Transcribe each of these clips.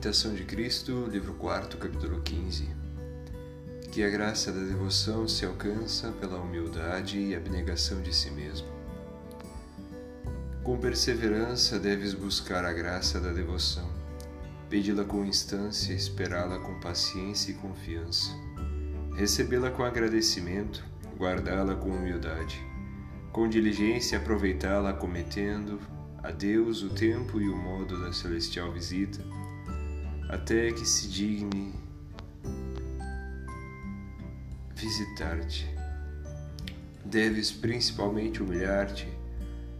Imitação de Cristo, livro 4, capítulo 15. Que a graça da devoção se alcança pela humildade e abnegação de si mesmo. Com perseverança deves buscar a graça da devoção, pedi-la com instância, esperá-la com paciência e confiança, recebê-la com agradecimento, guardá-la com humildade, com diligência aproveitá-la cometendo a Deus o tempo e o modo da celestial visita, até que se digne visitar-te. Deves principalmente humilhar-te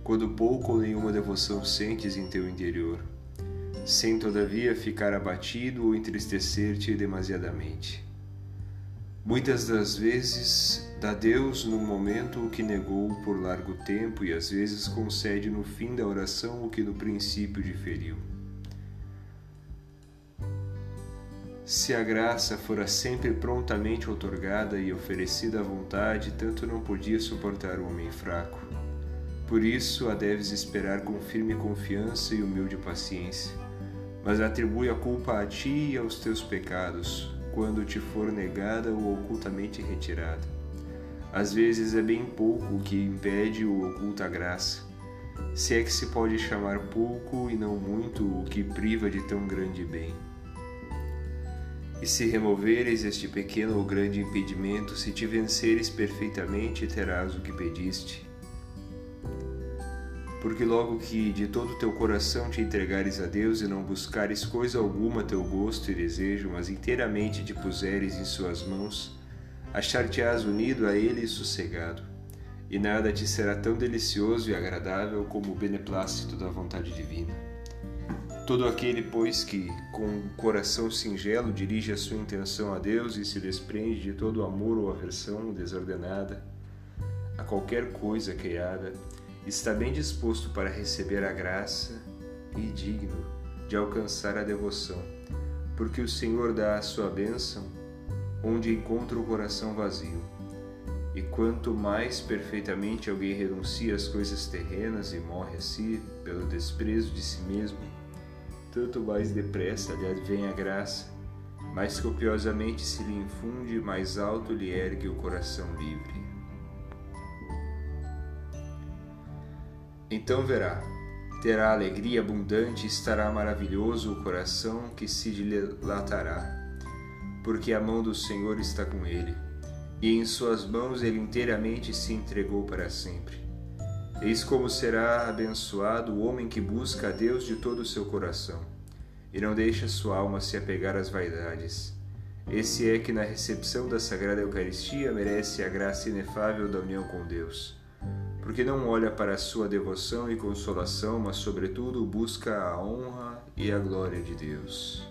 quando pouco ou nenhuma devoção sentes em teu interior, sem todavia ficar abatido ou entristecer-te demasiadamente. Muitas das vezes dá Deus no momento o que negou por largo tempo e às vezes concede no fim da oração o que no princípio diferiu. Se a graça fora sempre prontamente otorgada e oferecida à vontade, tanto não podia suportar o homem fraco. Por isso a deves esperar com firme confiança e humilde paciência, mas atribui a culpa a ti e aos teus pecados, quando te for negada ou ocultamente retirada. Às vezes é bem pouco o que impede ou oculta a graça, se é que se pode chamar pouco e não muito o que priva de tão grande bem. E se removeres este pequeno ou grande impedimento, se te venceres perfeitamente, terás o que pediste. Porque logo que de todo o teu coração te entregares a Deus e não buscares coisa alguma teu gosto e desejo, mas inteiramente te puseres em suas mãos, achar-te-ás unido a Ele e sossegado, e nada te será tão delicioso e agradável como o beneplácito da vontade divina. Todo aquele, pois, que com coração singelo dirige a sua intenção a Deus e se desprende de todo amor ou aversão desordenada a qualquer coisa criada, está bem disposto para receber a graça e digno de alcançar a devoção, porque o Senhor dá a sua bênção onde encontra o coração vazio. E quanto mais perfeitamente alguém renuncia às coisas terrenas e morre a si pelo desprezo de si mesmo, tanto mais depressa lhe advém a graça, mais copiosamente se lhe infunde, mais alto lhe ergue o coração livre. Então verá, terá alegria abundante e estará maravilhoso o coração que se dilatará, porque a mão do Senhor está com ele, e em suas mãos ele inteiramente se entregou para sempre. Eis como será abençoado o homem que busca a Deus de todo o seu coração, e não deixa sua alma se apegar às vaidades. Esse é que na recepção da Sagrada Eucaristia merece a graça inefável da união com Deus porque não olha para a sua devoção e consolação, mas, sobretudo, busca a honra e a glória de Deus.